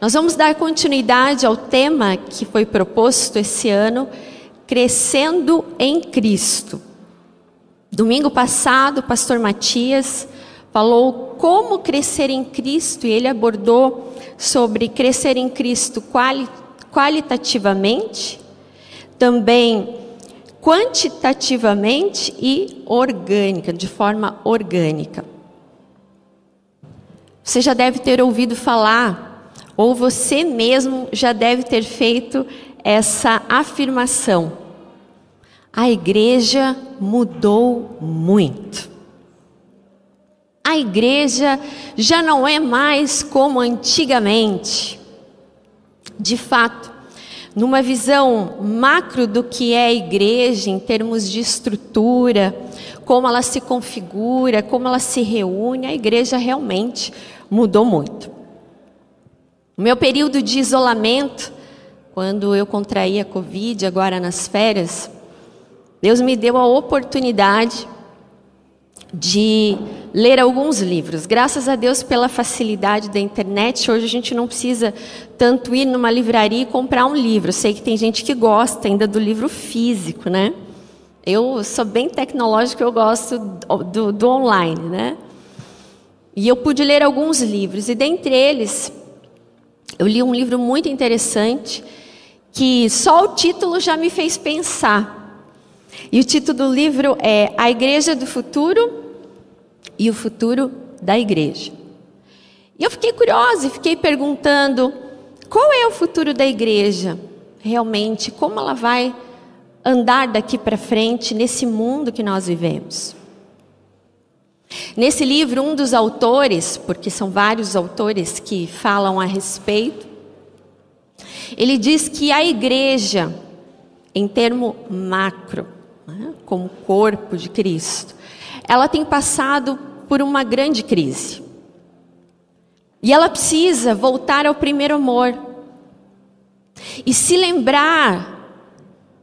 Nós vamos dar continuidade ao tema que foi proposto esse ano, Crescendo em Cristo. Domingo passado, o pastor Matias falou como crescer em Cristo e ele abordou sobre crescer em Cristo quali qualitativamente, também quantitativamente e orgânica, de forma orgânica. Você já deve ter ouvido falar, ou você mesmo já deve ter feito essa afirmação. A igreja mudou muito. A igreja já não é mais como antigamente. De fato, numa visão macro do que é a igreja, em termos de estrutura, como ela se configura, como ela se reúne, a igreja realmente mudou muito. O meu período de isolamento, quando eu contraí a Covid, agora nas férias, Deus me deu a oportunidade de ler alguns livros. Graças a Deus pela facilidade da internet, hoje a gente não precisa tanto ir numa livraria e comprar um livro. Sei que tem gente que gosta ainda do livro físico, né? Eu sou bem tecnológico, eu gosto do, do online, né? E eu pude ler alguns livros, e dentre eles, eu li um livro muito interessante, que só o título já me fez pensar. E o título do livro é A Igreja do Futuro e o futuro da igreja. E eu fiquei curiosa e fiquei perguntando: qual é o futuro da igreja? Realmente, como ela vai andar daqui para frente nesse mundo que nós vivemos? Nesse livro, um dos autores, porque são vários autores que falam a respeito, ele diz que a igreja, em termo macro, né, como corpo de Cristo, ela tem passado por uma grande crise. E ela precisa voltar ao primeiro amor. E se lembrar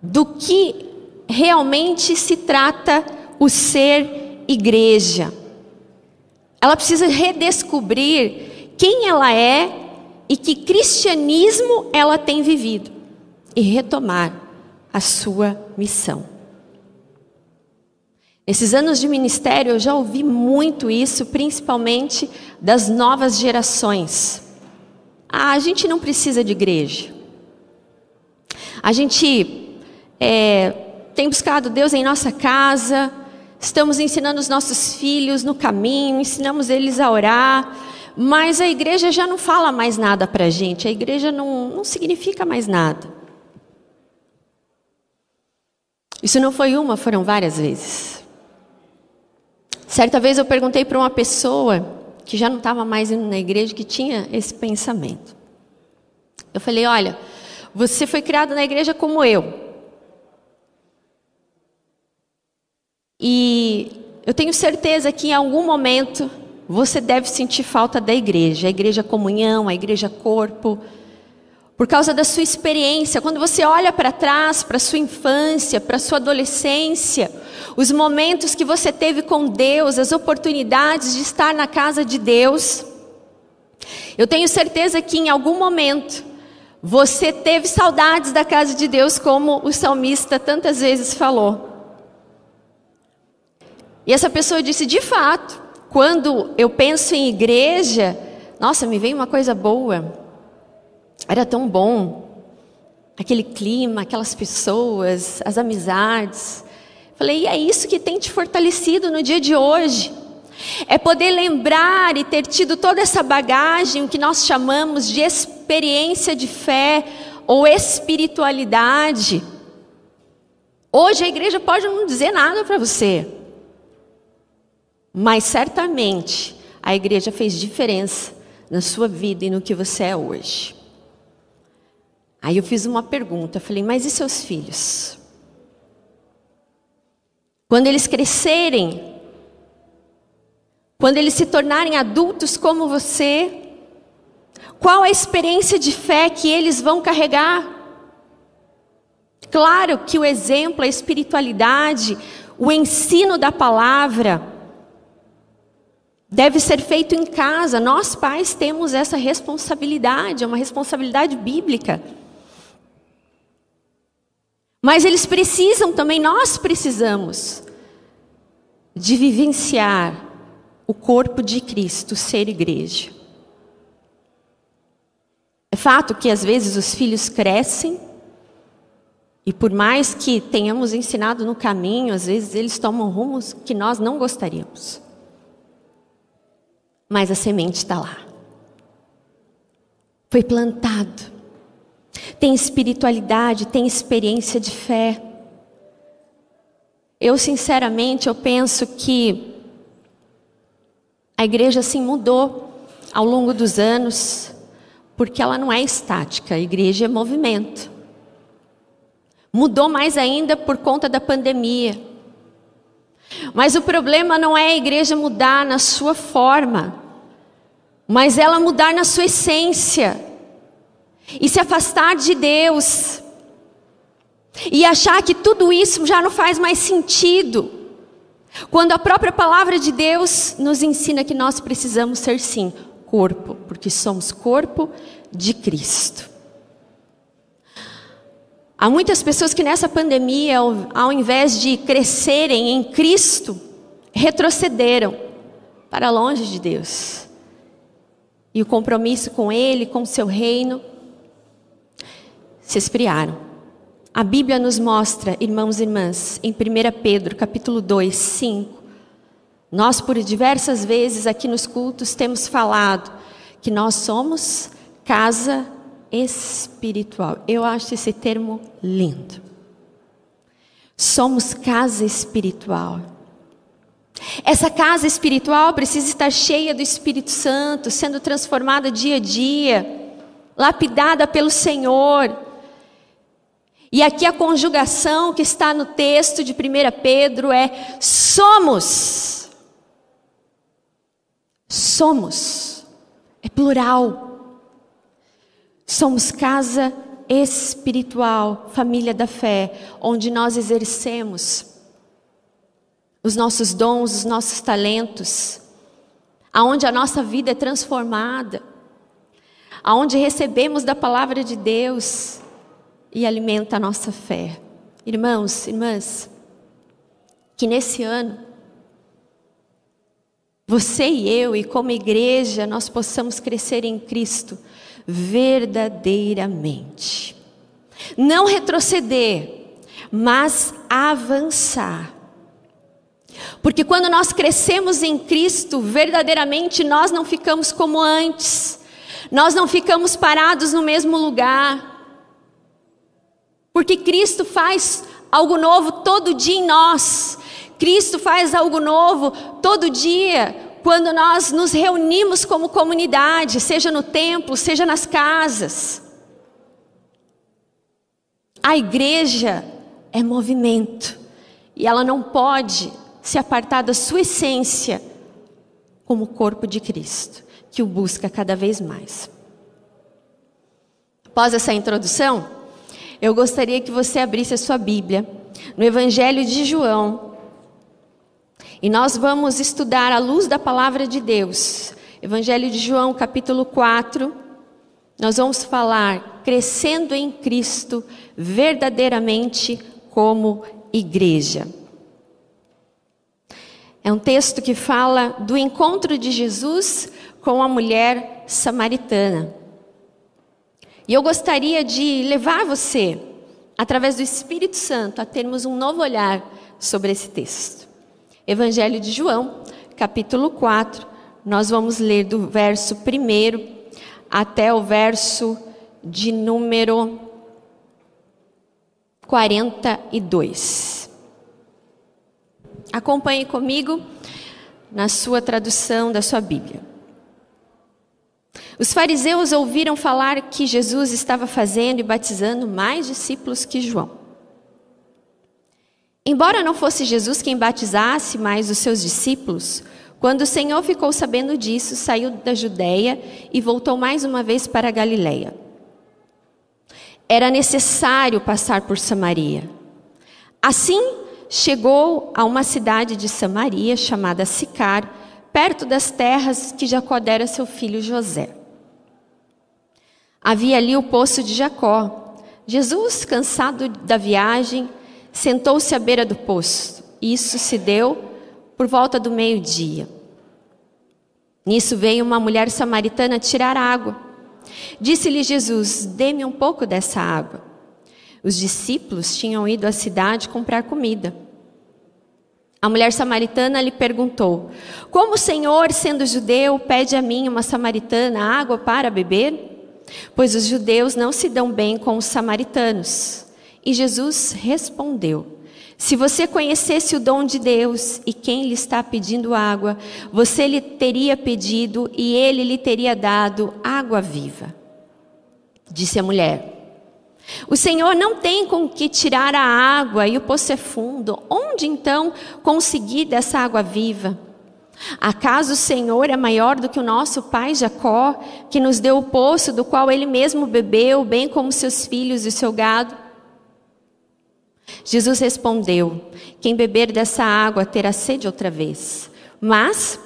do que realmente se trata o ser igreja. Ela precisa redescobrir quem ela é e que cristianismo ela tem vivido e retomar a sua missão. Nesses anos de ministério eu já ouvi muito isso, principalmente das novas gerações. Ah, a gente não precisa de igreja. A gente é, tem buscado Deus em nossa casa, estamos ensinando os nossos filhos no caminho, ensinamos eles a orar, mas a igreja já não fala mais nada para a gente, a igreja não, não significa mais nada. Isso não foi uma, foram várias vezes. Certa vez eu perguntei para uma pessoa que já não estava mais indo na igreja, que tinha esse pensamento. Eu falei: Olha, você foi criado na igreja como eu. E eu tenho certeza que em algum momento você deve sentir falta da igreja, a igreja comunhão, a igreja corpo por causa da sua experiência. Quando você olha para trás, para sua infância, para sua adolescência, os momentos que você teve com Deus, as oportunidades de estar na casa de Deus, eu tenho certeza que em algum momento você teve saudades da casa de Deus, como o salmista tantas vezes falou. E essa pessoa disse: de fato, quando eu penso em igreja, nossa, me vem uma coisa boa. Era tão bom. Aquele clima, aquelas pessoas, as amizades. Falei, e é isso que tem te fortalecido no dia de hoje. É poder lembrar e ter tido toda essa bagagem, o que nós chamamos de experiência de fé ou espiritualidade. Hoje a igreja pode não dizer nada para você, mas certamente a igreja fez diferença na sua vida e no que você é hoje. Aí eu fiz uma pergunta, falei, mas e seus filhos? Quando eles crescerem, quando eles se tornarem adultos como você, qual a experiência de fé que eles vão carregar? Claro que o exemplo, a espiritualidade, o ensino da palavra deve ser feito em casa. Nós, pais, temos essa responsabilidade, é uma responsabilidade bíblica. Mas eles precisam também, nós precisamos, de vivenciar o corpo de Cristo ser igreja. É fato que às vezes os filhos crescem e por mais que tenhamos ensinado no caminho, às vezes eles tomam rumos que nós não gostaríamos. Mas a semente está lá. Foi plantado. Tem espiritualidade, tem experiência de fé. Eu sinceramente eu penso que a igreja assim mudou ao longo dos anos porque ela não é estática, a igreja é movimento. Mudou mais ainda por conta da pandemia. Mas o problema não é a igreja mudar na sua forma, mas ela mudar na sua essência e se afastar de Deus e achar que tudo isso já não faz mais sentido. Quando a própria palavra de Deus nos ensina que nós precisamos ser sim corpo, porque somos corpo de Cristo. Há muitas pessoas que nessa pandemia, ao invés de crescerem em Cristo, retrocederam para longe de Deus. E o compromisso com Ele, com seu reino, se esfriaram. A Bíblia nos mostra, irmãos e irmãs, em 1 Pedro, capítulo 2, 5, nós, por diversas vezes aqui nos cultos, temos falado que nós somos casa espiritual. Eu acho esse termo lindo. Somos casa espiritual. Essa casa espiritual precisa estar cheia do Espírito Santo, sendo transformada dia a dia, lapidada pelo Senhor. E aqui a conjugação que está no texto de 1 Pedro é: somos Somos, é plural. Somos casa espiritual, família da fé, onde nós exercemos os nossos dons, os nossos talentos, aonde a nossa vida é transformada, aonde recebemos da palavra de Deus e alimenta a nossa fé. Irmãos, irmãs, que nesse ano você e eu, e como igreja, nós possamos crescer em Cristo verdadeiramente. Não retroceder, mas avançar. Porque quando nós crescemos em Cristo, verdadeiramente nós não ficamos como antes, nós não ficamos parados no mesmo lugar. Porque Cristo faz algo novo todo dia em nós, Cristo faz algo novo todo dia, quando nós nos reunimos como comunidade, seja no templo, seja nas casas. A igreja é movimento e ela não pode se apartar da sua essência como corpo de Cristo, que o busca cada vez mais. Após essa introdução, eu gostaria que você abrisse a sua Bíblia no Evangelho de João, e nós vamos estudar à luz da palavra de Deus. Evangelho de João, capítulo 4. Nós vamos falar crescendo em Cristo verdadeiramente como igreja. É um texto que fala do encontro de Jesus com a mulher samaritana. E eu gostaria de levar você, através do Espírito Santo, a termos um novo olhar sobre esse texto. Evangelho de João, capítulo 4, nós vamos ler do verso 1 até o verso de número 42. Acompanhe comigo na sua tradução da sua Bíblia. Os fariseus ouviram falar que Jesus estava fazendo e batizando mais discípulos que João. Embora não fosse Jesus quem batizasse, mas os seus discípulos, quando o Senhor ficou sabendo disso, saiu da Judéia e voltou mais uma vez para a Galiléia. Era necessário passar por Samaria. Assim, chegou a uma cidade de Samaria chamada Sicar, perto das terras que Jacó dera a seu filho José. Havia ali o poço de Jacó. Jesus, cansado da viagem, sentou-se à beira do poço. Isso se deu por volta do meio-dia. Nisso veio uma mulher samaritana tirar água. Disse-lhe Jesus: Dê-me um pouco dessa água. Os discípulos tinham ido à cidade comprar comida. A mulher samaritana lhe perguntou: Como o Senhor, sendo judeu, pede a mim, uma samaritana, água para beber? Pois os judeus não se dão bem com os samaritanos. E Jesus respondeu: Se você conhecesse o dom de Deus e quem lhe está pedindo água, você lhe teria pedido e ele lhe teria dado água viva. Disse a mulher: o Senhor não tem com que tirar a água e o poço é fundo. Onde então conseguir dessa água viva? Acaso o Senhor é maior do que o nosso pai Jacó, que nos deu o poço do qual ele mesmo bebeu, bem como seus filhos e seu gado? Jesus respondeu: Quem beber dessa água terá sede outra vez, mas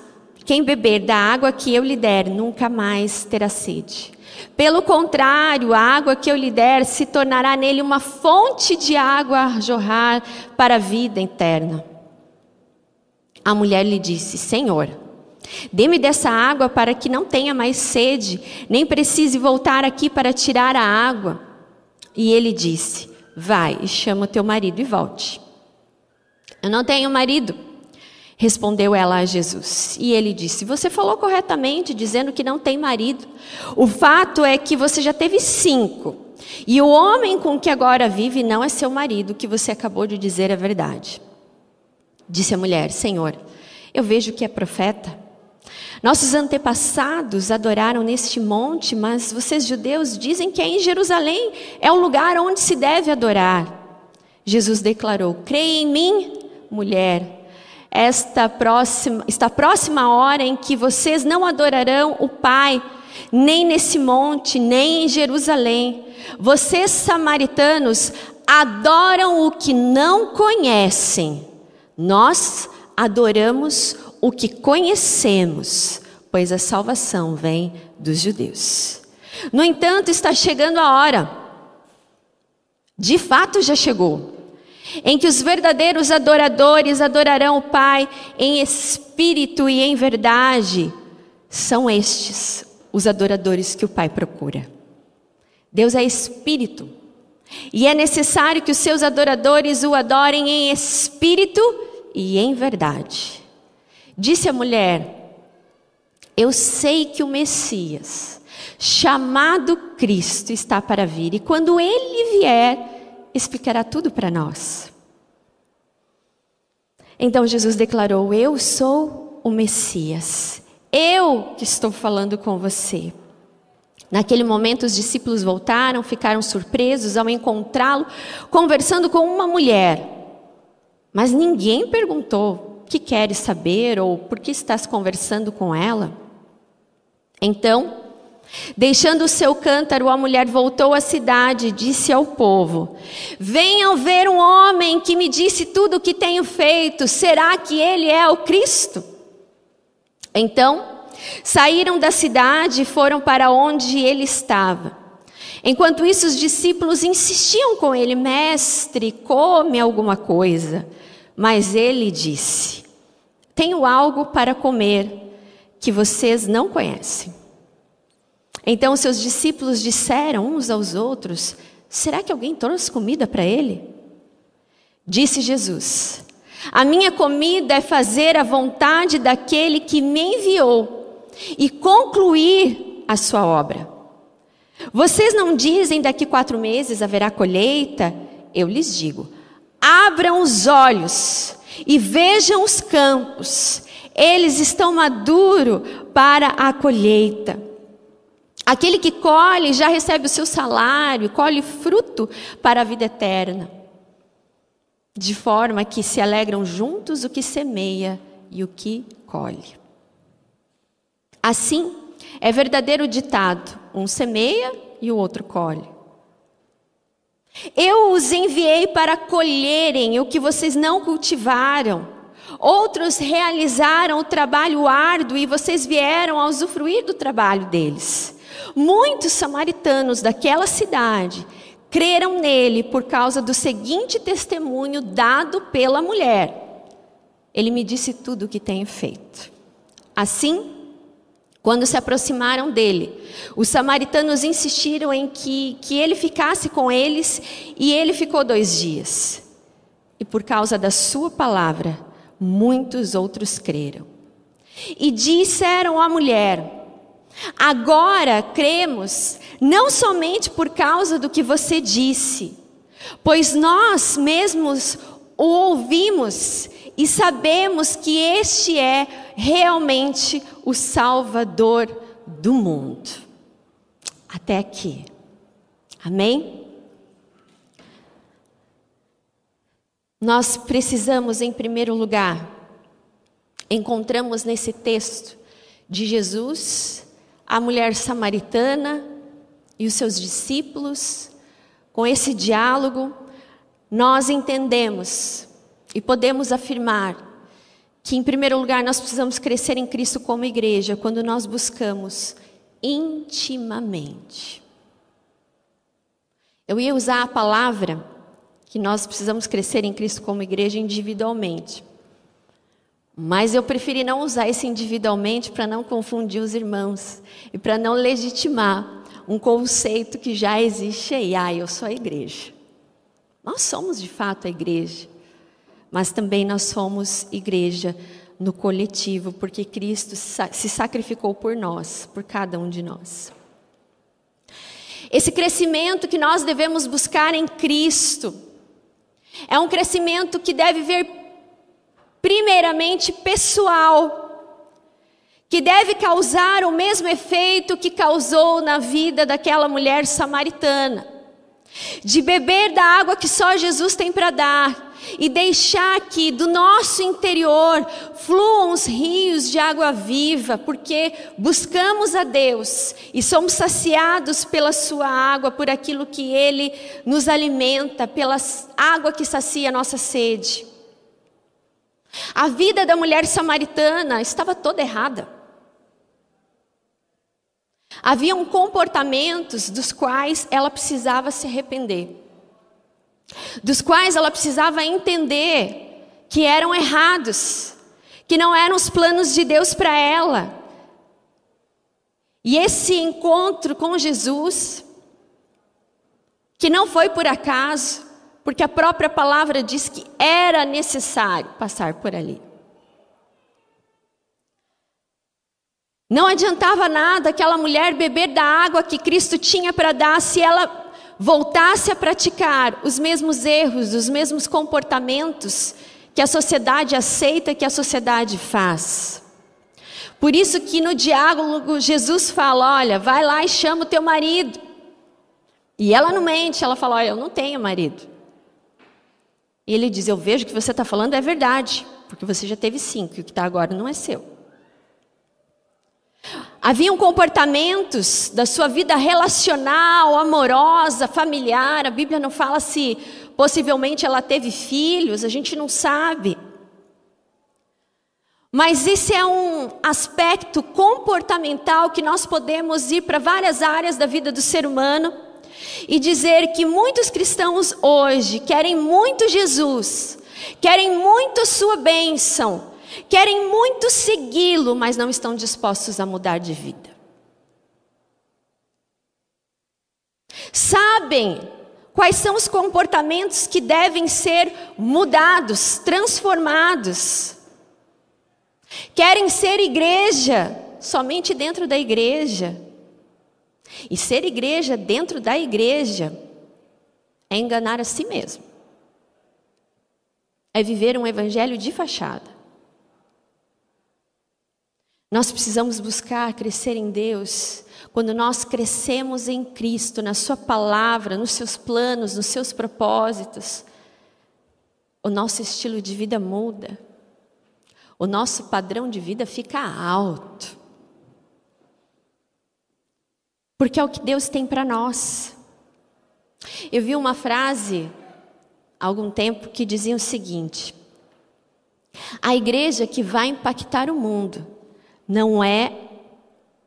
quem beber da água que eu lhe der nunca mais terá sede. Pelo contrário, a água que eu lhe der se tornará nele uma fonte de água a jorrar para a vida eterna. A mulher lhe disse: Senhor, dê-me dessa água para que não tenha mais sede, nem precise voltar aqui para tirar a água. E ele disse: Vai e chama teu marido e volte. Eu não tenho marido. Respondeu ela a Jesus. E ele disse: Você falou corretamente, dizendo que não tem marido. O fato é que você já teve cinco. E o homem com que agora vive não é seu marido, que você acabou de dizer é verdade. Disse a mulher: Senhor, eu vejo que é profeta. Nossos antepassados adoraram neste monte, mas vocês judeus dizem que é em Jerusalém é o lugar onde se deve adorar. Jesus declarou: Creia em mim, mulher esta próxima, esta próxima hora em que vocês não adorarão o Pai, nem nesse monte, nem em Jerusalém. Vocês, samaritanos, adoram o que não conhecem. Nós adoramos o que conhecemos, pois a salvação vem dos judeus. No entanto, está chegando a hora, de fato já chegou, em que os verdadeiros adoradores adorarão o Pai em espírito e em verdade, são estes os adoradores que o Pai procura. Deus é espírito, e é necessário que os seus adoradores o adorem em espírito e em verdade. Disse a mulher: Eu sei que o Messias, chamado Cristo, está para vir, e quando ele vier, explicará tudo para nós. Então Jesus declarou: Eu sou o Messias. Eu que estou falando com você. Naquele momento, os discípulos voltaram, ficaram surpresos ao encontrá-lo conversando com uma mulher. Mas ninguém perguntou: o que queres saber ou por que estás conversando com ela? Então, Deixando o seu cântaro, a mulher voltou à cidade e disse ao povo: Venham ver um homem que me disse tudo o que tenho feito. Será que ele é o Cristo? Então, saíram da cidade e foram para onde ele estava. Enquanto isso, os discípulos insistiam com ele: Mestre, come alguma coisa. Mas ele disse: Tenho algo para comer que vocês não conhecem. Então seus discípulos disseram uns aos outros: Será que alguém trouxe comida para ele? Disse Jesus: A minha comida é fazer a vontade daquele que me enviou e concluir a sua obra. Vocês não dizem daqui quatro meses haverá colheita? Eu lhes digo: abram os olhos e vejam os campos, eles estão maduros para a colheita. Aquele que colhe já recebe o seu salário, colhe fruto para a vida eterna. De forma que se alegram juntos o que semeia e o que colhe. Assim, é verdadeiro ditado: um semeia e o outro colhe. Eu os enviei para colherem o que vocês não cultivaram. Outros realizaram o trabalho árduo e vocês vieram a usufruir do trabalho deles. Muitos samaritanos daquela cidade creram nele por causa do seguinte testemunho dado pela mulher. Ele me disse tudo o que tenho feito. Assim, quando se aproximaram dele, os samaritanos insistiram em que, que ele ficasse com eles e ele ficou dois dias. E por causa da sua palavra, muitos outros creram. E disseram à mulher: Agora cremos, não somente por causa do que você disse, pois nós mesmos o ouvimos e sabemos que este é realmente o Salvador do mundo. Até aqui. Amém? Nós precisamos, em primeiro lugar, encontramos nesse texto de Jesus, a mulher samaritana e os seus discípulos, com esse diálogo, nós entendemos e podemos afirmar que, em primeiro lugar, nós precisamos crescer em Cristo como igreja quando nós buscamos intimamente. Eu ia usar a palavra que nós precisamos crescer em Cristo como igreja individualmente. Mas eu preferi não usar esse individualmente para não confundir os irmãos e para não legitimar um conceito que já existe aí. Ah, eu sou a igreja. Nós somos de fato a igreja, mas também nós somos igreja no coletivo, porque Cristo se sacrificou por nós, por cada um de nós. Esse crescimento que nós devemos buscar em Cristo é um crescimento que deve vir, primeiramente, pessoal, que deve causar o mesmo efeito que causou na vida daquela mulher samaritana, de beber da água que só Jesus tem para dar e deixar que do nosso interior fluam os rios de água viva, porque buscamos a Deus e somos saciados pela Sua água, por aquilo que Ele nos alimenta, pela água que sacia a nossa sede. A vida da mulher samaritana estava toda errada. Haviam comportamentos dos quais ela precisava se arrepender dos quais ela precisava entender que eram errados, que não eram os planos de Deus para ela. E esse encontro com Jesus, que não foi por acaso, porque a própria palavra diz que era necessário passar por ali. Não adiantava nada aquela mulher beber da água que Cristo tinha para dar se ela voltasse a praticar os mesmos erros, os mesmos comportamentos que a sociedade aceita, que a sociedade faz. Por isso que no diálogo Jesus fala: olha, vai lá e chama o teu marido. E ela não mente, ela fala: olha, eu não tenho marido. E ele diz: eu vejo que você está falando é verdade, porque você já teve cinco, e o que está agora não é seu. Haviam comportamentos da sua vida relacional, amorosa, familiar. A Bíblia não fala se possivelmente ela teve filhos, a gente não sabe. Mas esse é um aspecto comportamental que nós podemos ir para várias áreas da vida do ser humano e dizer que muitos cristãos hoje querem muito Jesus, querem muito sua bênção, querem muito segui-lo, mas não estão dispostos a mudar de vida. Sabem quais são os comportamentos que devem ser mudados, transformados. Querem ser igreja somente dentro da igreja. E ser igreja dentro da igreja é enganar a si mesmo. É viver um evangelho de fachada. Nós precisamos buscar crescer em Deus. Quando nós crescemos em Cristo, na Sua palavra, nos seus planos, nos seus propósitos, o nosso estilo de vida muda, o nosso padrão de vida fica alto. Porque é o que Deus tem para nós. Eu vi uma frase há algum tempo que dizia o seguinte: A igreja que vai impactar o mundo não é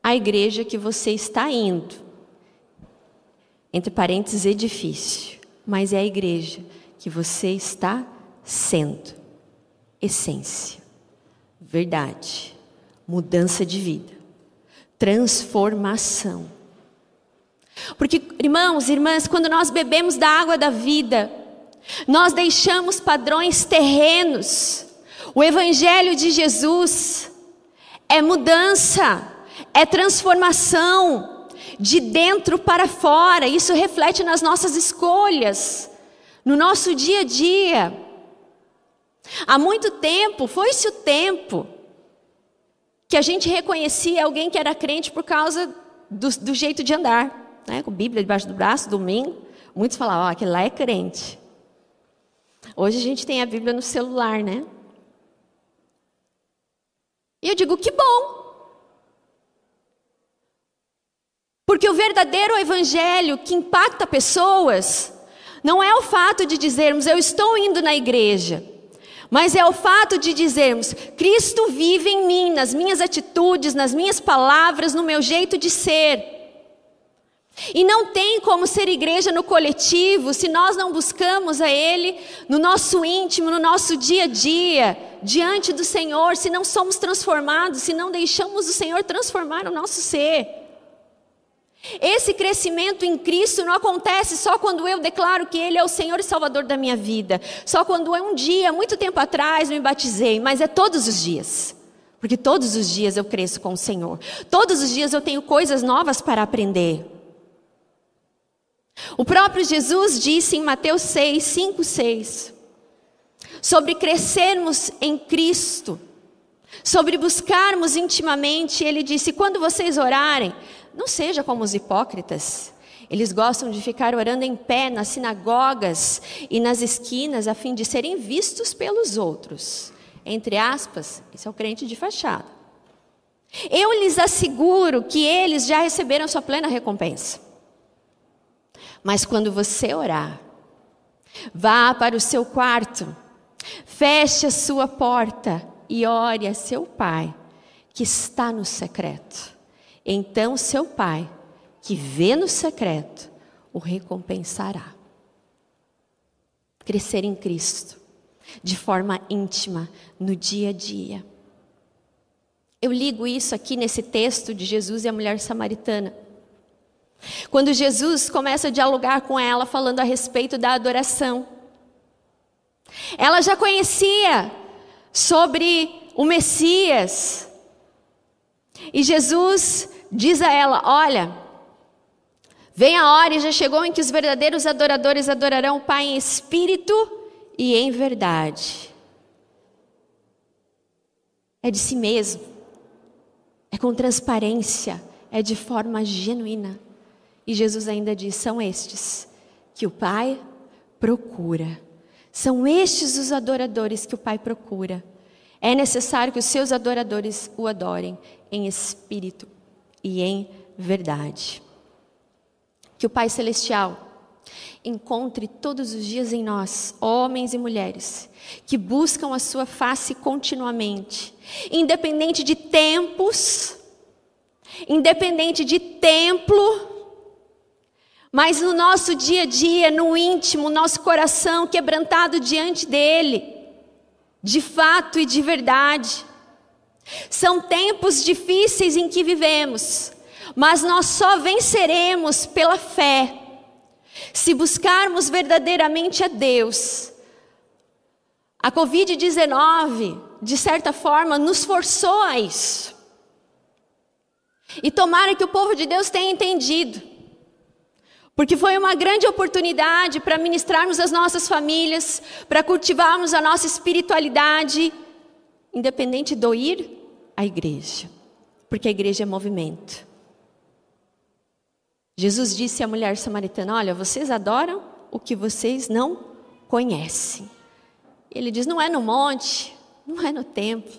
a igreja que você está indo, entre parênteses, edifício, mas é a igreja que você está sendo. Essência, verdade, mudança de vida, transformação. Porque, irmãos e irmãs, quando nós bebemos da água da vida, nós deixamos padrões terrenos. O Evangelho de Jesus é mudança, é transformação de dentro para fora. Isso reflete nas nossas escolhas, no nosso dia a dia. Há muito tempo, foi-se o tempo, que a gente reconhecia alguém que era crente por causa do, do jeito de andar, né? com Bíblia debaixo do braço, domingo. Muitos falavam, ó, aquele lá é crente. Hoje a gente tem a Bíblia no celular, né? E eu digo, que bom. Porque o verdadeiro evangelho que impacta pessoas não é o fato de dizermos eu estou indo na igreja, mas é o fato de dizermos Cristo vive em mim, nas minhas atitudes, nas minhas palavras, no meu jeito de ser. E não tem como ser igreja no coletivo se nós não buscamos a Ele no nosso íntimo, no nosso dia a dia, diante do Senhor, se não somos transformados, se não deixamos o Senhor transformar o nosso ser. Esse crescimento em Cristo não acontece só quando eu declaro que Ele é o Senhor e Salvador da minha vida, só quando eu um dia, muito tempo atrás, me batizei, mas é todos os dias. Porque todos os dias eu cresço com o Senhor, todos os dias eu tenho coisas novas para aprender. O próprio Jesus disse em Mateus 6, 5, 6, sobre crescermos em Cristo, sobre buscarmos intimamente, ele disse: quando vocês orarem, não seja como os hipócritas. Eles gostam de ficar orando em pé nas sinagogas e nas esquinas a fim de serem vistos pelos outros. Entre aspas, esse é o crente de fachada. Eu lhes asseguro que eles já receberam sua plena recompensa. Mas quando você orar, vá para o seu quarto, feche a sua porta e ore a seu pai, que está no secreto. Então seu pai, que vê no secreto, o recompensará. Crescer em Cristo, de forma íntima, no dia a dia. Eu ligo isso aqui nesse texto de Jesus e a mulher samaritana. Quando Jesus começa a dialogar com ela, falando a respeito da adoração, ela já conhecia sobre o Messias, e Jesus diz a ela: Olha, vem a hora e já chegou em que os verdadeiros adoradores adorarão o Pai em espírito e em verdade. É de si mesmo, é com transparência, é de forma genuína. E Jesus ainda diz: são estes que o Pai procura. São estes os adoradores que o Pai procura. É necessário que os seus adoradores o adorem em espírito e em verdade. Que o Pai Celestial encontre todos os dias em nós, homens e mulheres, que buscam a Sua face continuamente, independente de tempos, independente de templo, mas no nosso dia a dia, no íntimo, nosso coração quebrantado diante dEle, de fato e de verdade. São tempos difíceis em que vivemos, mas nós só venceremos pela fé, se buscarmos verdadeiramente a Deus. A Covid-19, de certa forma, nos forçou a isso. E tomara que o povo de Deus tenha entendido porque foi uma grande oportunidade para ministrarmos as nossas famílias, para cultivarmos a nossa espiritualidade, independente do ir à igreja. Porque a igreja é movimento. Jesus disse à mulher samaritana: Olha, vocês adoram o que vocês não conhecem. Ele diz: Não é no monte, não é no templo,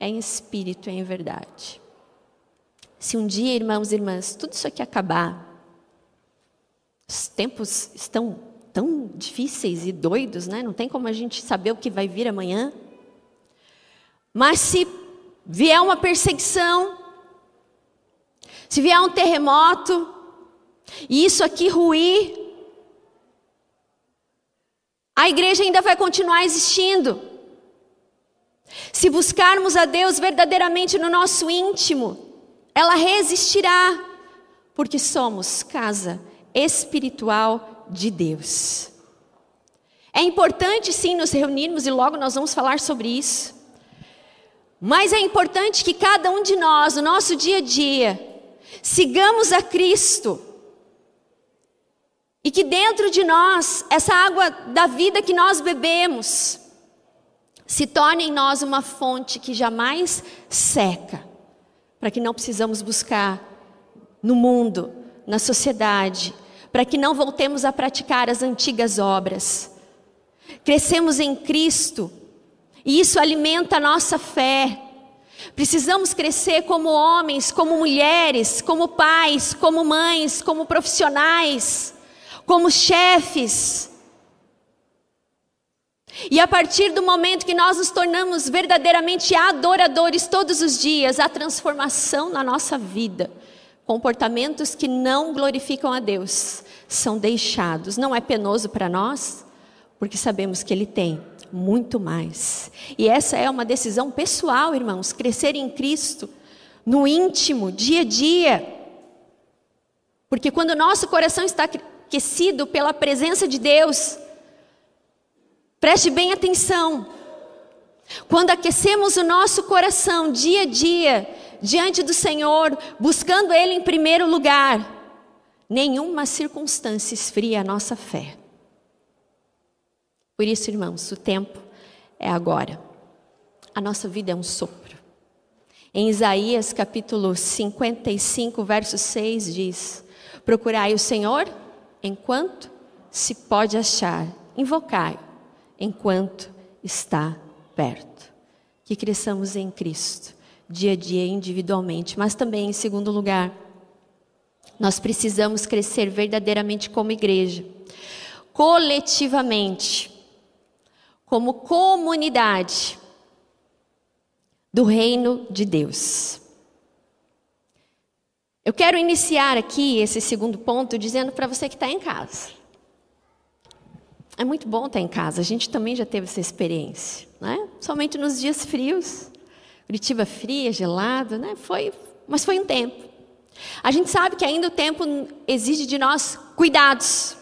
é em espírito, é em verdade. Se um dia, irmãos e irmãs, tudo isso aqui acabar, os tempos estão tão difíceis e doidos, né? Não tem como a gente saber o que vai vir amanhã. Mas se vier uma perseguição, se vier um terremoto, e isso aqui ruir, a igreja ainda vai continuar existindo. Se buscarmos a Deus verdadeiramente no nosso íntimo, ela resistirá, porque somos casa espiritual de Deus. É importante sim nos reunirmos e logo nós vamos falar sobre isso. Mas é importante que cada um de nós, no nosso dia a dia, sigamos a Cristo. E que dentro de nós, essa água da vida que nós bebemos, se torne em nós uma fonte que jamais seca, para que não precisamos buscar no mundo, na sociedade, para que não voltemos a praticar as antigas obras Crescemos em Cristo e isso alimenta a nossa fé. Precisamos crescer como homens, como mulheres, como pais, como mães, como profissionais, como chefes. E a partir do momento que nós nos tornamos verdadeiramente adoradores todos os dias, a transformação na nossa vida, comportamentos que não glorificam a Deus, são deixados. Não é penoso para nós? porque sabemos que Ele tem muito mais. E essa é uma decisão pessoal, irmãos, crescer em Cristo, no íntimo, dia a dia. Porque quando o nosso coração está aquecido pela presença de Deus, preste bem atenção. Quando aquecemos o nosso coração dia a dia, diante do Senhor, buscando Ele em primeiro lugar, nenhuma circunstância esfria a nossa fé. Por isso, irmãos, o tempo é agora. A nossa vida é um sopro. Em Isaías capítulo 55, verso 6 diz: Procurai o Senhor enquanto se pode achar, invocai enquanto está perto. Que cresçamos em Cristo, dia a dia individualmente, mas também, em segundo lugar, nós precisamos crescer verdadeiramente como igreja, coletivamente como comunidade do reino de Deus. Eu quero iniciar aqui esse segundo ponto dizendo para você que está em casa. É muito bom estar em casa, a gente também já teve essa experiência, né? Somente nos dias frios, Curitiba fria, gelado, né? Foi, mas foi um tempo. A gente sabe que ainda o tempo exige de nós cuidados.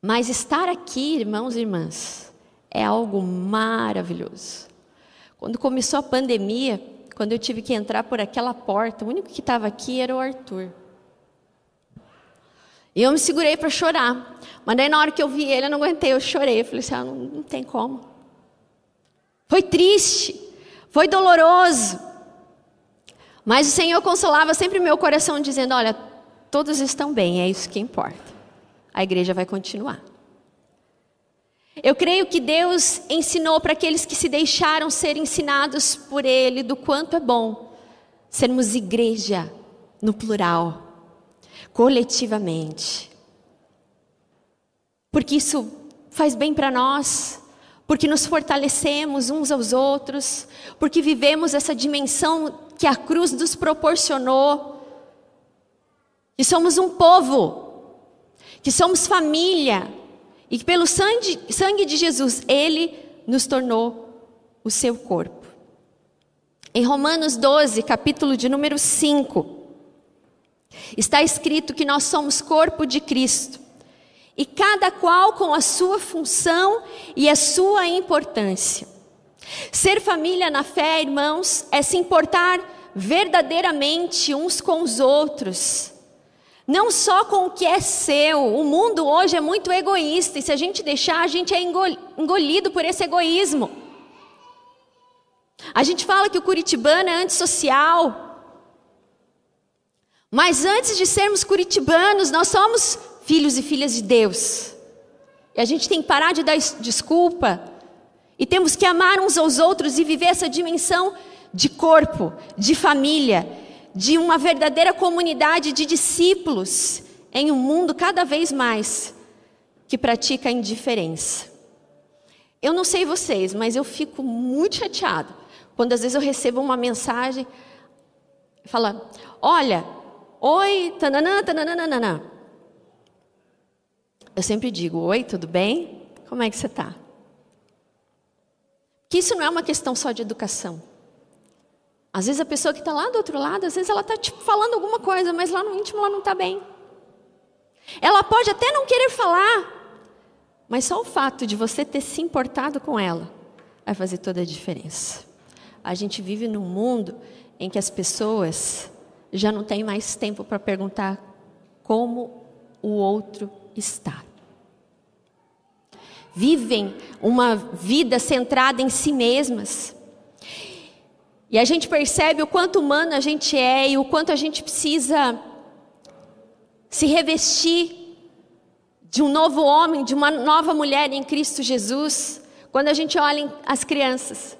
Mas estar aqui, irmãos e irmãs, é algo maravilhoso. Quando começou a pandemia, quando eu tive que entrar por aquela porta, o único que estava aqui era o Arthur. E eu me segurei para chorar. Mas daí na hora que eu vi ele, eu não aguentei, eu chorei. Eu falei assim, ah, não, não tem como. Foi triste, foi doloroso. Mas o Senhor consolava sempre meu coração, dizendo: Olha, todos estão bem, é isso que importa a igreja vai continuar. Eu creio que Deus ensinou para aqueles que se deixaram ser ensinados por Ele do quanto é bom sermos igreja no plural, coletivamente. Porque isso faz bem para nós, porque nos fortalecemos uns aos outros, porque vivemos essa dimensão que a cruz nos proporcionou. E somos um povo que somos família e que pelo sangue, sangue de Jesus ele nos tornou o seu corpo. Em Romanos 12, capítulo de número 5, está escrito que nós somos corpo de Cristo e cada qual com a sua função e a sua importância. Ser família na fé, irmãos, é se importar verdadeiramente uns com os outros não só com o que é seu. O mundo hoje é muito egoísta e se a gente deixar, a gente é engolido por esse egoísmo. A gente fala que o curitibano é antissocial. Mas antes de sermos curitibanos, nós somos filhos e filhas de Deus. E a gente tem que parar de dar desculpa. E temos que amar uns aos outros e viver essa dimensão de corpo, de família, de uma verdadeira comunidade de discípulos em um mundo cada vez mais que pratica a indiferença. Eu não sei vocês, mas eu fico muito chateada quando às vezes eu recebo uma mensagem, fala, olha, oi, tananã, tananã, Eu sempre digo, oi, tudo bem? Como é que você está? Que isso não é uma questão só de educação. Às vezes a pessoa que está lá do outro lado, às vezes ela está tipo, falando alguma coisa, mas lá no íntimo ela não está bem. Ela pode até não querer falar, mas só o fato de você ter se importado com ela vai fazer toda a diferença. A gente vive num mundo em que as pessoas já não têm mais tempo para perguntar como o outro está. Vivem uma vida centrada em si mesmas. E a gente percebe o quanto humano a gente é e o quanto a gente precisa se revestir de um novo homem, de uma nova mulher em Cristo Jesus, quando a gente olha as crianças.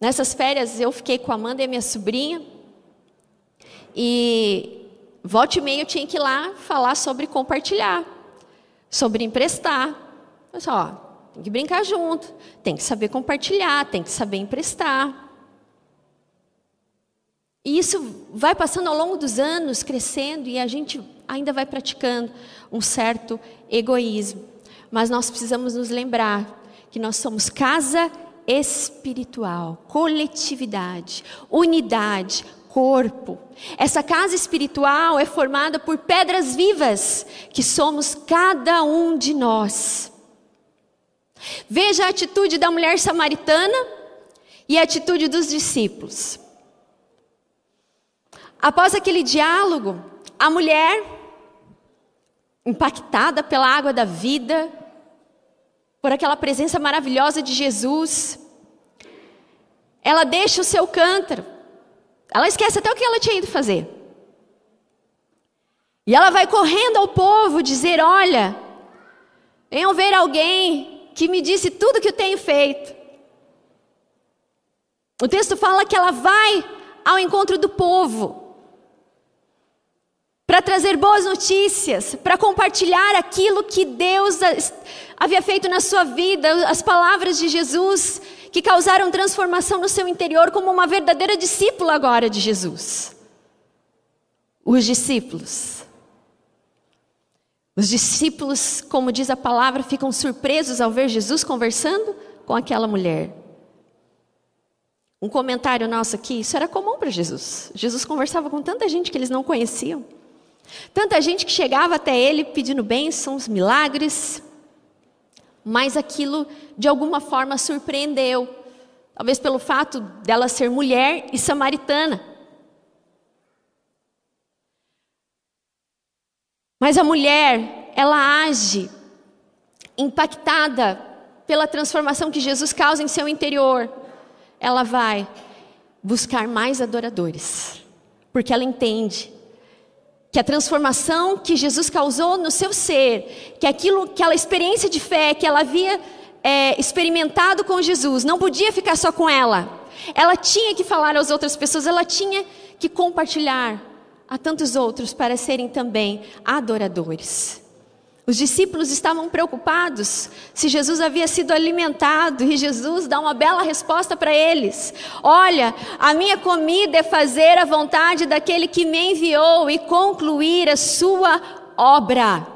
Nessas férias eu fiquei com a Amanda e a minha sobrinha, e volta e meia eu tinha que ir lá falar sobre compartilhar, sobre emprestar. Eu disse, ó, tem que brincar junto, tem que saber compartilhar, tem que saber emprestar. E isso vai passando ao longo dos anos, crescendo, e a gente ainda vai praticando um certo egoísmo. Mas nós precisamos nos lembrar que nós somos casa espiritual, coletividade, unidade, corpo. Essa casa espiritual é formada por pedras vivas, que somos cada um de nós. Veja a atitude da mulher samaritana e a atitude dos discípulos. Após aquele diálogo, a mulher impactada pela água da vida, por aquela presença maravilhosa de Jesus. Ela deixa o seu cântaro. Ela esquece até o que ela tinha ido fazer. E ela vai correndo ao povo dizer: Olha, venham ver alguém que me disse tudo que eu tenho feito. O texto fala que ela vai ao encontro do povo para trazer boas notícias, para compartilhar aquilo que Deus havia feito na sua vida, as palavras de Jesus que causaram transformação no seu interior como uma verdadeira discípula agora de Jesus. Os discípulos. Os discípulos, como diz a palavra, ficam surpresos ao ver Jesus conversando com aquela mulher. Um comentário nosso aqui, isso era comum para Jesus. Jesus conversava com tanta gente que eles não conheciam. Tanta gente que chegava até ele pedindo bênçãos, milagres, mas aquilo de alguma forma surpreendeu, talvez pelo fato dela ser mulher e samaritana. Mas a mulher, ela age impactada pela transformação que Jesus causa em seu interior. Ela vai buscar mais adoradores, porque ela entende que a transformação que Jesus causou no seu ser, que aquilo, aquela experiência de fé que ela havia é, experimentado com Jesus, não podia ficar só com ela. Ela tinha que falar às outras pessoas, ela tinha que compartilhar a tantos outros para serem também adoradores. Os discípulos estavam preocupados se Jesus havia sido alimentado e Jesus dá uma bela resposta para eles: Olha, a minha comida é fazer a vontade daquele que me enviou e concluir a sua obra.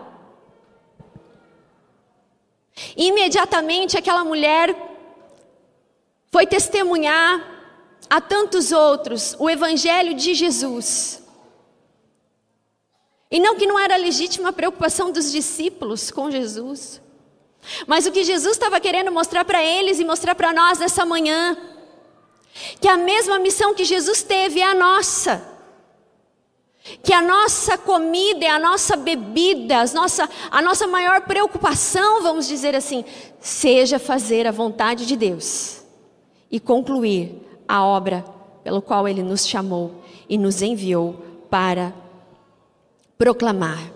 Imediatamente aquela mulher foi testemunhar a tantos outros o evangelho de Jesus. E não que não era legítima a preocupação dos discípulos com Jesus. Mas o que Jesus estava querendo mostrar para eles e mostrar para nós nessa manhã, que a mesma missão que Jesus teve é a nossa. Que a nossa comida é a nossa bebida, a nossa, a nossa maior preocupação, vamos dizer assim, seja fazer a vontade de Deus e concluir a obra pelo qual Ele nos chamou e nos enviou para proclamar.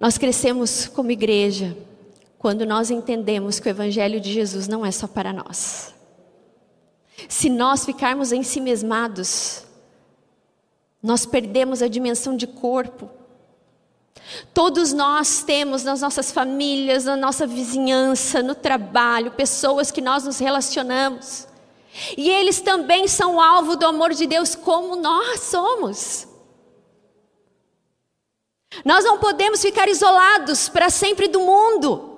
Nós crescemos como igreja quando nós entendemos que o Evangelho de Jesus não é só para nós. Se nós ficarmos em si mesmados, nós perdemos a dimensão de corpo. Todos nós temos nas nossas famílias, na nossa vizinhança, no trabalho, pessoas que nós nos relacionamos. E eles também são alvo do amor de Deus, como nós somos. Nós não podemos ficar isolados para sempre do mundo,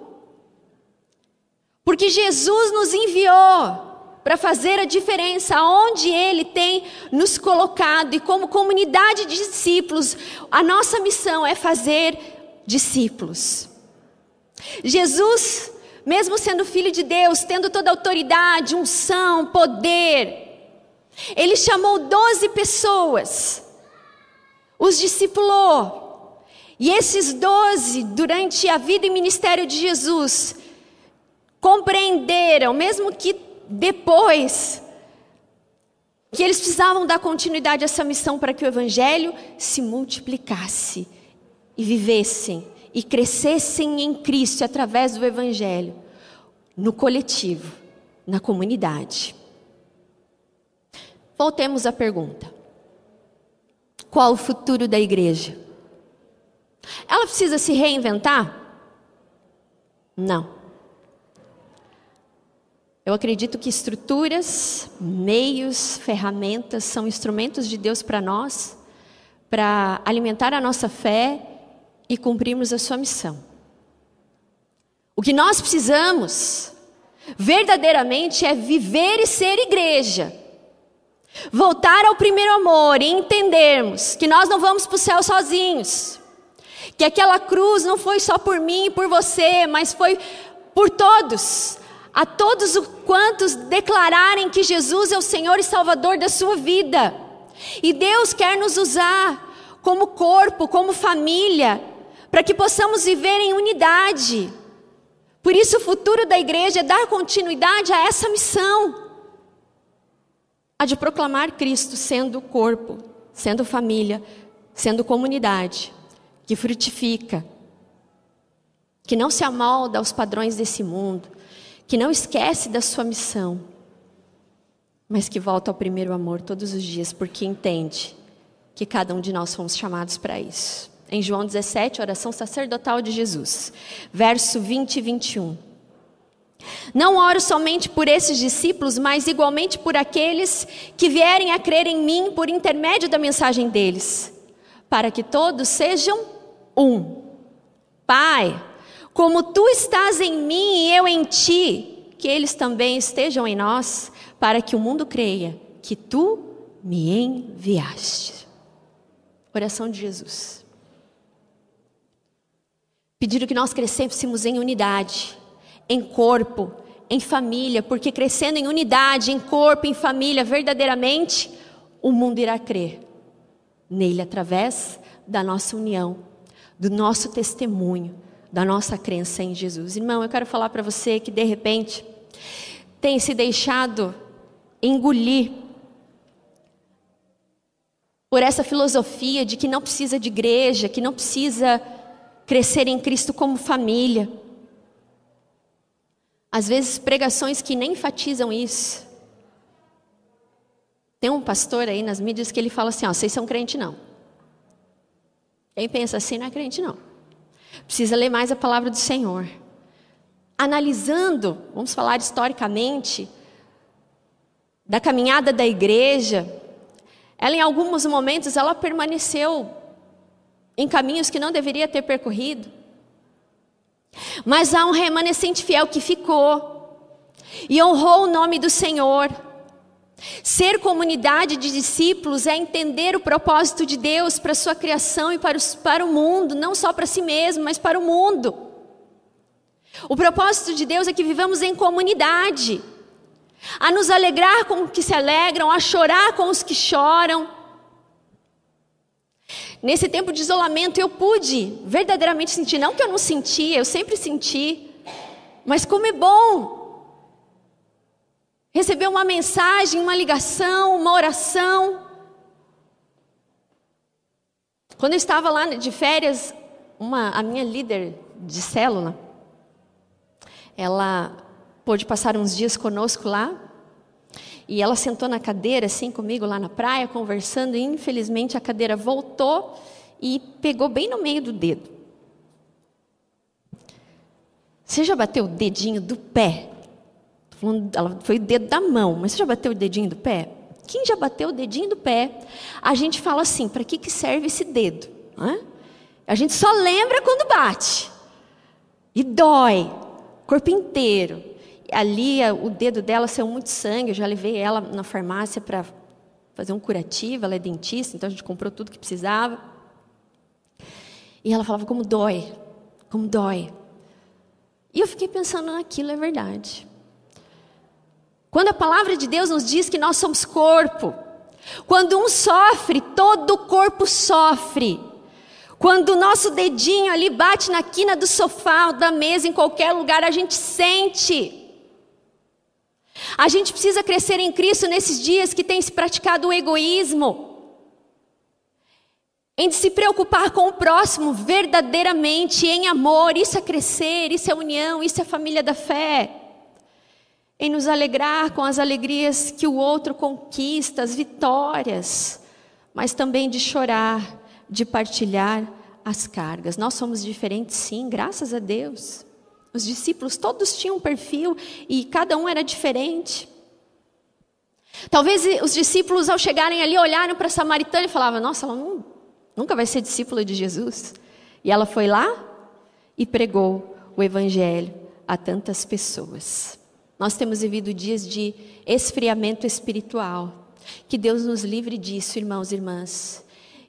porque Jesus nos enviou para fazer a diferença onde Ele tem nos colocado e como comunidade de discípulos, a nossa missão é fazer discípulos. Jesus, mesmo sendo filho de Deus, tendo toda a autoridade, unção, poder, Ele chamou doze pessoas, os discipulou. E esses doze, durante a vida e ministério de Jesus, compreenderam, mesmo que depois que eles precisavam dar continuidade a essa missão para que o evangelho se multiplicasse e vivessem e crescessem em Cristo através do evangelho no coletivo, na comunidade. Voltemos à pergunta: qual o futuro da igreja? Ela precisa se reinventar? Não. Eu acredito que estruturas, meios, ferramentas são instrumentos de Deus para nós, para alimentar a nossa fé e cumprirmos a sua missão. O que nós precisamos, verdadeiramente, é viver e ser igreja. Voltar ao primeiro amor e entendermos que nós não vamos para o céu sozinhos. Que aquela cruz não foi só por mim e por você, mas foi por todos a todos quantos declararem que Jesus é o Senhor e Salvador da sua vida. E Deus quer nos usar como corpo, como família, para que possamos viver em unidade. Por isso, o futuro da igreja é dar continuidade a essa missão a de proclamar Cristo sendo corpo, sendo família, sendo comunidade, que frutifica, que não se amolda aos padrões desse mundo, que não esquece da sua missão, mas que volta ao primeiro amor todos os dias, porque entende que cada um de nós fomos chamados para isso. Em João 17, oração sacerdotal de Jesus, verso 20 e 21. Não oro somente por esses discípulos, mas igualmente por aqueles que vierem a crer em mim por intermédio da mensagem deles, para que todos sejam um. Pai, como tu estás em mim e eu em ti, que eles também estejam em nós, para que o mundo creia que tu me enviaste. Oração de Jesus. Pedindo que nós crescêssemos em unidade, em corpo, em família, porque crescendo em unidade, em corpo, em família, verdadeiramente, o mundo irá crer nele através da nossa união, do nosso testemunho, da nossa crença em Jesus. Irmão, eu quero falar para você que de repente tem se deixado engolir por essa filosofia de que não precisa de igreja, que não precisa crescer em Cristo como família. Às vezes pregações que nem enfatizam isso. Tem um pastor aí nas mídias que ele fala assim: ó, vocês são crente não. Quem pensa assim não é crente não. Precisa ler mais a palavra do Senhor. Analisando, vamos falar historicamente, da caminhada da igreja, ela em alguns momentos ela permaneceu em caminhos que não deveria ter percorrido. Mas há um remanescente fiel que ficou e honrou o nome do Senhor. Ser comunidade de discípulos é entender o propósito de Deus para a sua criação e para, os, para o mundo, não só para si mesmo, mas para o mundo. O propósito de Deus é que vivamos em comunidade, a nos alegrar com os que se alegram, a chorar com os que choram. Nesse tempo de isolamento eu pude verdadeiramente sentir, não que eu não sentia, eu sempre senti, mas como é bom receber uma mensagem, uma ligação, uma oração. Quando eu estava lá de férias, uma, a minha líder de célula, ela pôde passar uns dias conosco lá. E ela sentou na cadeira assim comigo lá na praia, conversando, e infelizmente a cadeira voltou e pegou bem no meio do dedo. Você já bateu o dedinho do pé? Falando, ela foi o dedo da mão, mas você já bateu o dedinho do pé? Quem já bateu o dedinho do pé? A gente fala assim: para que, que serve esse dedo? Hã? A gente só lembra quando bate. E dói, corpo inteiro. Ali o dedo dela saiu muito sangue, eu já levei ela na farmácia para fazer um curativo, ela é dentista, então a gente comprou tudo que precisava. E ela falava como dói, como dói. E eu fiquei pensando naquilo, é verdade. Quando a palavra de Deus nos diz que nós somos corpo, quando um sofre, todo o corpo sofre. Quando o nosso dedinho ali bate na quina do sofá da mesa, em qualquer lugar, a gente sente. A gente precisa crescer em Cristo nesses dias que tem se praticado o egoísmo. Em se preocupar com o próximo verdadeiramente, em amor, isso é crescer, isso é união, isso é família da fé em nos alegrar com as alegrias que o outro conquista, as vitórias, mas também de chorar, de partilhar as cargas. Nós somos diferentes, sim, graças a Deus. Os discípulos todos tinham um perfil e cada um era diferente. Talvez os discípulos, ao chegarem ali, olharam para a samaritana e falavam: Nossa, ela não, nunca vai ser discípula de Jesus. E ela foi lá e pregou o evangelho a tantas pessoas. Nós temos vivido dias de esfriamento espiritual. Que Deus nos livre disso, irmãos e irmãs.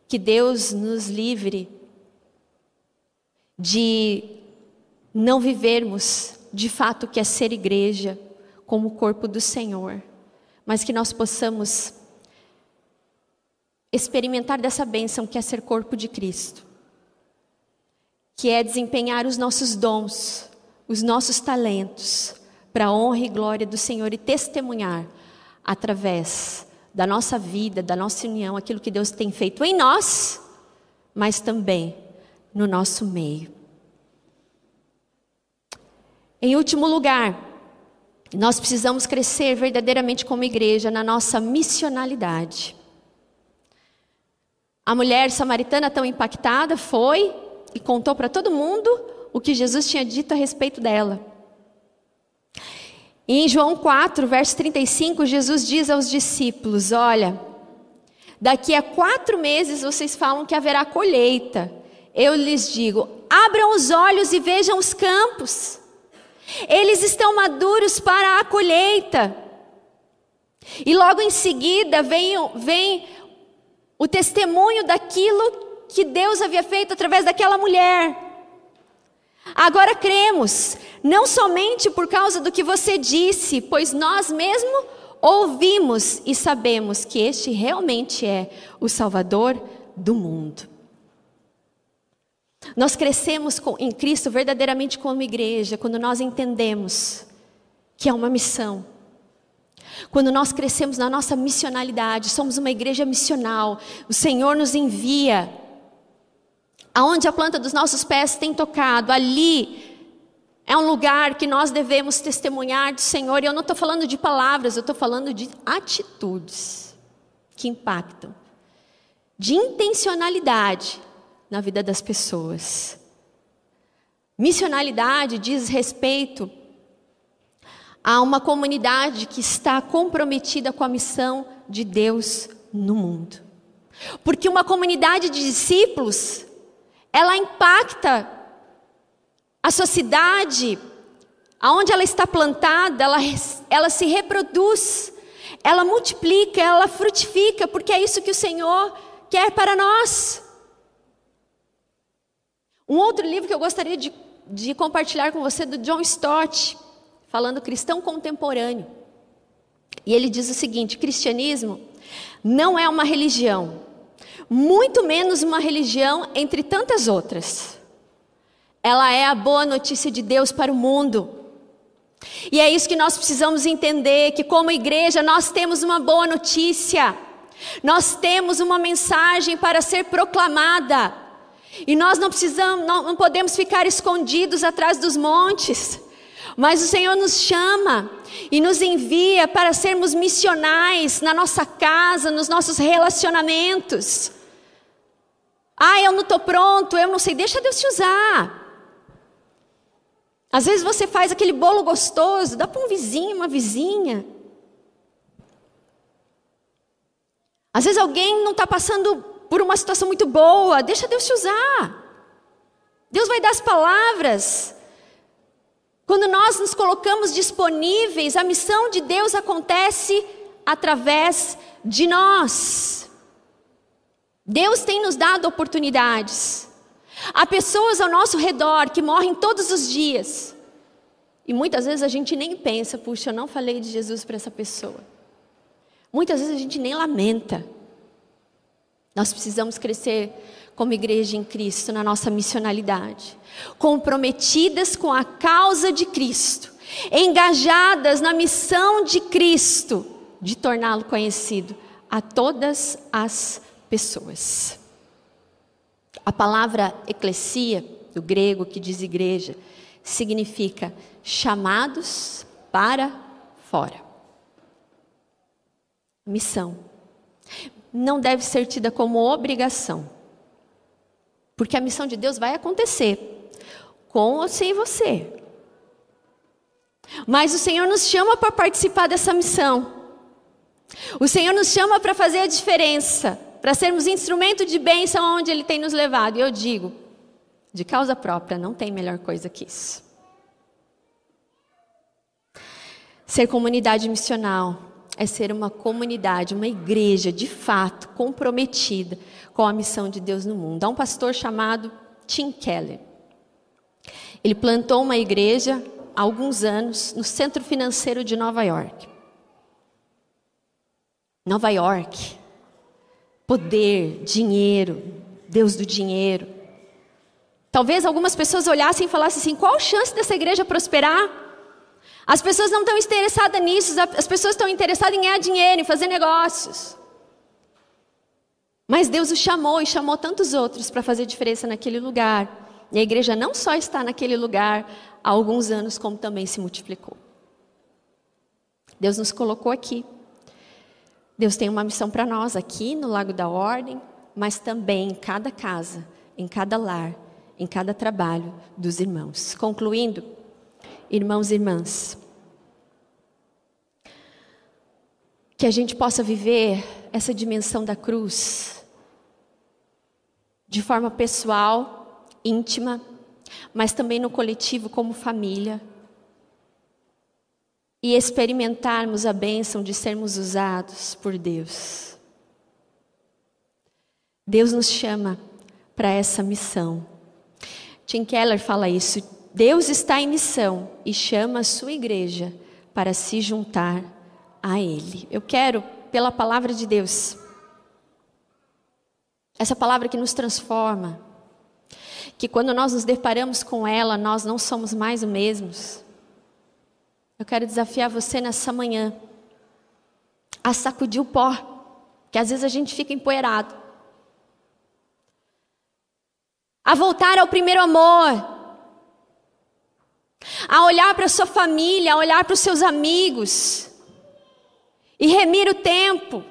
Que Deus nos livre de não vivermos de fato o que é ser igreja como o corpo do Senhor, mas que nós possamos experimentar dessa bênção que é ser corpo de Cristo, que é desempenhar os nossos dons, os nossos talentos, para a honra e glória do Senhor e testemunhar através da nossa vida, da nossa união, aquilo que Deus tem feito em nós, mas também no nosso meio. Em último lugar, nós precisamos crescer verdadeiramente como igreja na nossa missionalidade. A mulher samaritana tão impactada foi e contou para todo mundo o que Jesus tinha dito a respeito dela. E em João 4, verso 35, Jesus diz aos discípulos: Olha, daqui a quatro meses vocês falam que haverá colheita. Eu lhes digo: abram os olhos e vejam os campos. Eles estão maduros para a colheita. E logo em seguida vem, vem o testemunho daquilo que Deus havia feito através daquela mulher. Agora cremos, não somente por causa do que você disse, pois nós mesmo ouvimos e sabemos que este realmente é o Salvador do mundo. Nós crescemos em Cristo verdadeiramente como igreja quando nós entendemos que é uma missão. Quando nós crescemos na nossa missionalidade, somos uma igreja missional, o Senhor nos envia aonde a planta dos nossos pés tem tocado, ali é um lugar que nós devemos testemunhar do Senhor. E eu não estou falando de palavras, eu estou falando de atitudes que impactam, de intencionalidade na vida das pessoas. Missionalidade diz respeito a uma comunidade que está comprometida com a missão de Deus no mundo. Porque uma comunidade de discípulos ela impacta a sociedade, aonde ela está plantada, ela, ela se reproduz, ela multiplica, ela frutifica, porque é isso que o Senhor quer para nós. Um outro livro que eu gostaria de, de compartilhar com você, do John Stott, falando cristão contemporâneo. E ele diz o seguinte: cristianismo não é uma religião, muito menos uma religião entre tantas outras. Ela é a boa notícia de Deus para o mundo. E é isso que nós precisamos entender: que como igreja nós temos uma boa notícia, nós temos uma mensagem para ser proclamada. E nós não precisamos, não, não podemos ficar escondidos atrás dos montes. Mas o Senhor nos chama e nos envia para sermos missionais na nossa casa, nos nossos relacionamentos. Ah, eu não estou pronto, eu não sei, deixa Deus te usar. Às vezes você faz aquele bolo gostoso, dá para um vizinho, uma vizinha. Às vezes alguém não está passando por uma situação muito boa, deixa Deus te usar. Deus vai dar as palavras. Quando nós nos colocamos disponíveis, a missão de Deus acontece através de nós. Deus tem nos dado oportunidades. Há pessoas ao nosso redor que morrem todos os dias. E muitas vezes a gente nem pensa, puxa, eu não falei de Jesus para essa pessoa. Muitas vezes a gente nem lamenta. Nós precisamos crescer como igreja em Cristo na nossa missionalidade, comprometidas com a causa de Cristo, engajadas na missão de Cristo de torná-lo conhecido a todas as pessoas. A palavra eclesia, do grego que diz igreja, significa chamados para fora. Missão. Não deve ser tida como obrigação. Porque a missão de Deus vai acontecer, com ou sem você. Mas o Senhor nos chama para participar dessa missão. O Senhor nos chama para fazer a diferença para sermos instrumento de bênção onde Ele tem nos levado. E eu digo, de causa própria, não tem melhor coisa que isso. Ser comunidade missional é ser uma comunidade, uma igreja de fato comprometida com a missão de Deus no mundo. Há um pastor chamado Tim Keller. Ele plantou uma igreja há alguns anos no centro financeiro de Nova York. Nova York poder, dinheiro, Deus do dinheiro. Talvez algumas pessoas olhassem e falassem assim: qual a chance dessa igreja prosperar? As pessoas não estão interessadas nisso, as pessoas estão interessadas em ganhar dinheiro, em fazer negócios. Mas Deus o chamou e chamou tantos outros para fazer diferença naquele lugar. E a igreja não só está naquele lugar há alguns anos, como também se multiplicou. Deus nos colocou aqui Deus tem uma missão para nós aqui no Lago da Ordem, mas também em cada casa, em cada lar, em cada trabalho dos irmãos. Concluindo, irmãos e irmãs, que a gente possa viver essa dimensão da cruz de forma pessoal, íntima, mas também no coletivo como família e experimentarmos a bênção de sermos usados por Deus. Deus nos chama para essa missão. Tim Keller fala isso. Deus está em missão e chama a sua igreja para se juntar a Ele. Eu quero, pela palavra de Deus, essa palavra que nos transforma, que quando nós nos deparamos com ela, nós não somos mais os mesmos. Eu quero desafiar você nessa manhã a sacudir o pó, que às vezes a gente fica empoeirado. A voltar ao primeiro amor. A olhar para sua família, a olhar para os seus amigos. E remir o tempo.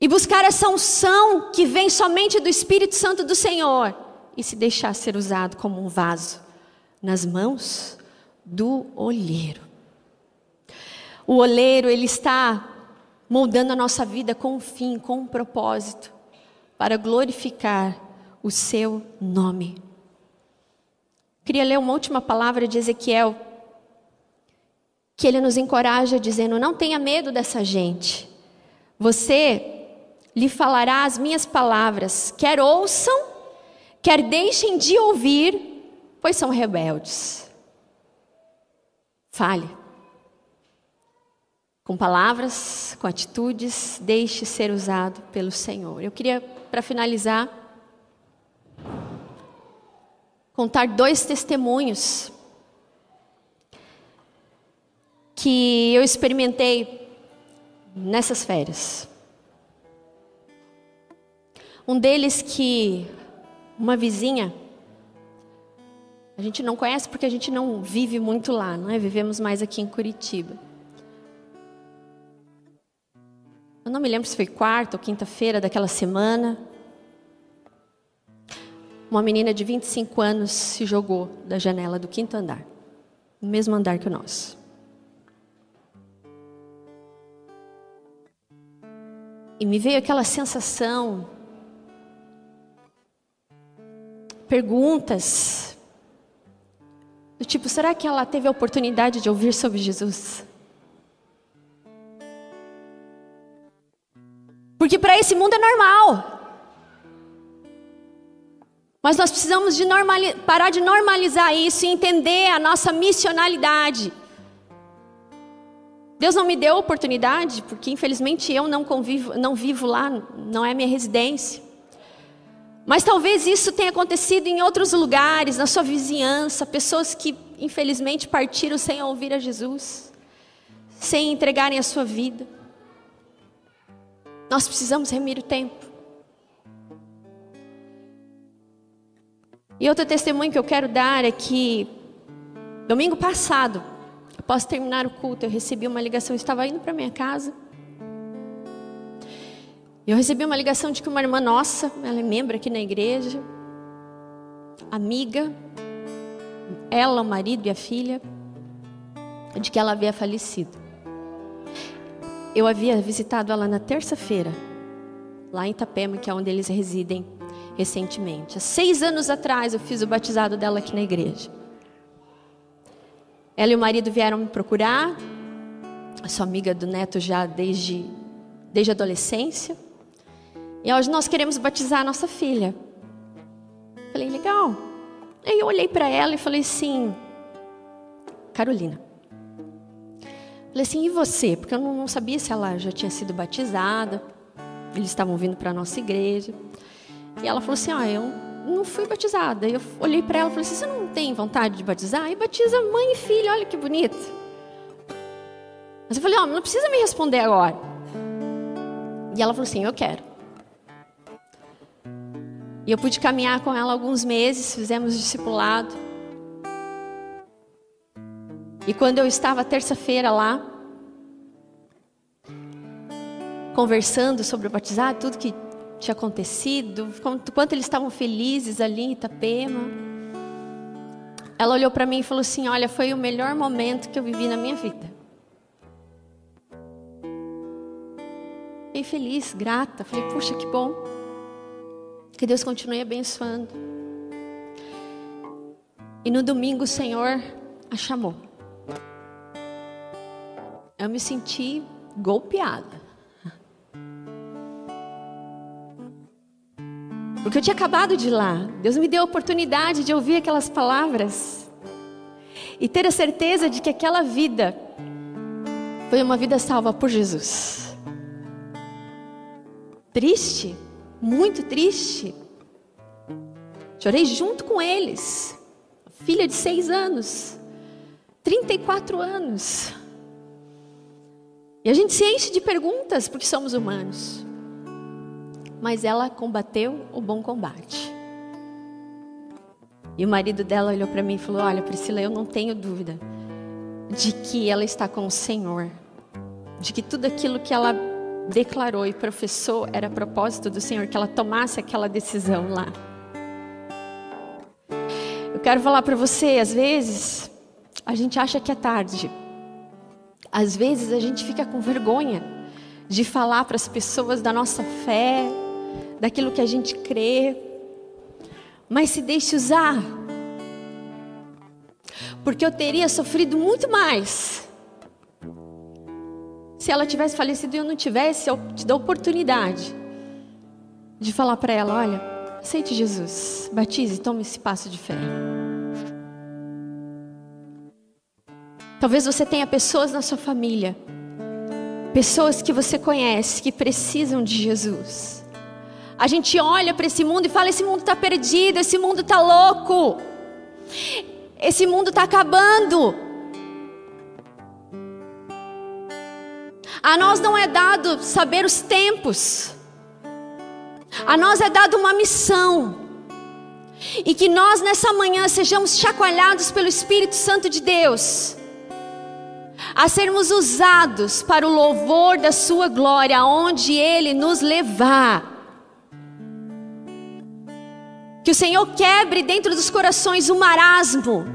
E buscar essa unção que vem somente do Espírito Santo do Senhor. E se deixar ser usado como um vaso nas mãos do olheiro. O olheiro, ele está moldando a nossa vida com um fim, com um propósito, para glorificar o seu nome. Queria ler uma última palavra de Ezequiel, que ele nos encoraja dizendo: Não tenha medo dessa gente. Você lhe falará as minhas palavras, quer ouçam, quer deixem de ouvir, pois são rebeldes. Fale. Com palavras, com atitudes, deixe ser usado pelo Senhor. Eu queria, para finalizar, contar dois testemunhos que eu experimentei nessas férias. Um deles que uma vizinha a gente não conhece porque a gente não vive muito lá, não é? Vivemos mais aqui em Curitiba. Eu não me lembro se foi quarta ou quinta-feira daquela semana. uma menina de 25 anos se jogou da janela do quinto andar, no mesmo andar que o nosso. E me veio aquela sensação, perguntas, do tipo: será que ela teve a oportunidade de ouvir sobre Jesus? Porque para esse mundo é normal. Mas nós precisamos de parar de normalizar isso e entender a nossa missionalidade. Deus não me deu oportunidade, porque infelizmente eu não convivo, não vivo lá, não é minha residência. Mas talvez isso tenha acontecido em outros lugares, na sua vizinhança, pessoas que infelizmente partiram sem ouvir a Jesus, sem entregarem a sua vida. Nós precisamos remir o tempo. E outro testemunho que eu quero dar é que domingo passado, após terminar o culto, eu recebi uma ligação, eu estava indo para minha casa. Eu recebi uma ligação de que uma irmã nossa, ela é membro aqui na igreja, amiga, ela, o marido e a filha, de que ela havia falecido. Eu havia visitado ela na terça-feira, lá em Itapema, que é onde eles residem recentemente. Há seis anos atrás eu fiz o batizado dela aqui na igreja. Ela e o marido vieram me procurar. Eu sou amiga do neto já desde, desde a adolescência. E hoje nós queremos batizar a nossa filha. Falei, legal. Aí eu olhei para ela e falei assim, Carolina. Falei assim, e você? Porque eu não sabia se ela já tinha sido batizada. Eles estavam vindo para a nossa igreja. E ela falou assim: Ah, eu não fui batizada. Eu olhei para ela e falei assim: Você não tem vontade de batizar? E batiza mãe e filha, olha que bonito. Mas eu falei: oh, não precisa me responder agora. E ela falou assim: Eu quero. E eu pude caminhar com ela alguns meses, fizemos discipulado. E quando eu estava terça-feira lá, conversando sobre o batizado, tudo que tinha acontecido, quanto, eles estavam felizes ali em Itapema. Ela olhou para mim e falou assim: Olha, foi o melhor momento que eu vivi na minha vida. Fiquei feliz, grata. Falei: Puxa, que bom. Que Deus continue abençoando. E no domingo o Senhor a chamou. Eu me senti golpeada. Porque eu tinha acabado de ir lá. Deus me deu a oportunidade de ouvir aquelas palavras e ter a certeza de que aquela vida foi uma vida salva por Jesus. Triste, muito triste. Chorei junto com eles. Filha de seis anos, 34 anos. E a gente se enche de perguntas porque somos humanos mas ela combateu o bom combate. E o marido dela olhou para mim e falou: Olha, Priscila, eu não tenho dúvida de que ela está com o Senhor, de que tudo aquilo que ela declarou e professou era propósito do Senhor, que ela tomasse aquela decisão lá. Eu quero falar para você, às vezes, a gente acha que é tarde. Às vezes a gente fica com vergonha de falar para as pessoas da nossa fé, daquilo que a gente crê, mas se deixe usar, porque eu teria sofrido muito mais se ela tivesse falecido e eu não tivesse te dar oportunidade de falar para ela: olha, aceite Jesus, batize, tome esse passo de fé. Talvez você tenha pessoas na sua família, pessoas que você conhece que precisam de Jesus. A gente olha para esse mundo e fala: esse mundo está perdido, esse mundo está louco, esse mundo está acabando. A nós não é dado saber os tempos, a nós é dado uma missão. E que nós nessa manhã sejamos chacoalhados pelo Espírito Santo de Deus, a sermos usados para o louvor da Sua glória, aonde Ele nos levar. Que o Senhor quebre dentro dos corações o marasmo.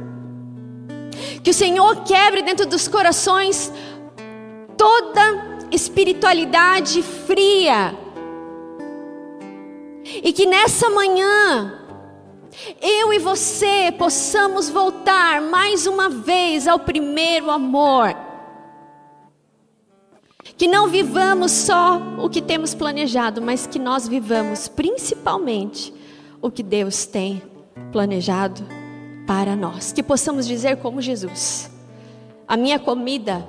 Que o Senhor quebre dentro dos corações toda espiritualidade fria. E que nessa manhã, eu e você possamos voltar mais uma vez ao primeiro amor. Que não vivamos só o que temos planejado, mas que nós vivamos principalmente o que Deus tem planejado para nós. Que possamos dizer como Jesus: a minha comida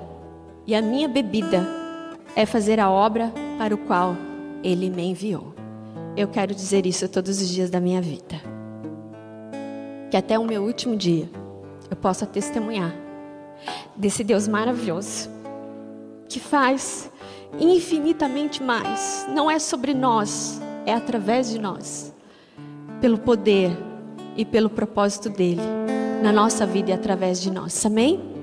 e a minha bebida é fazer a obra para o qual Ele me enviou. Eu quero dizer isso todos os dias da minha vida. Que até o meu último dia eu possa testemunhar desse Deus maravilhoso que faz infinitamente mais. Não é sobre nós, é através de nós. Pelo poder e pelo propósito dele na nossa vida e através de nós. Amém?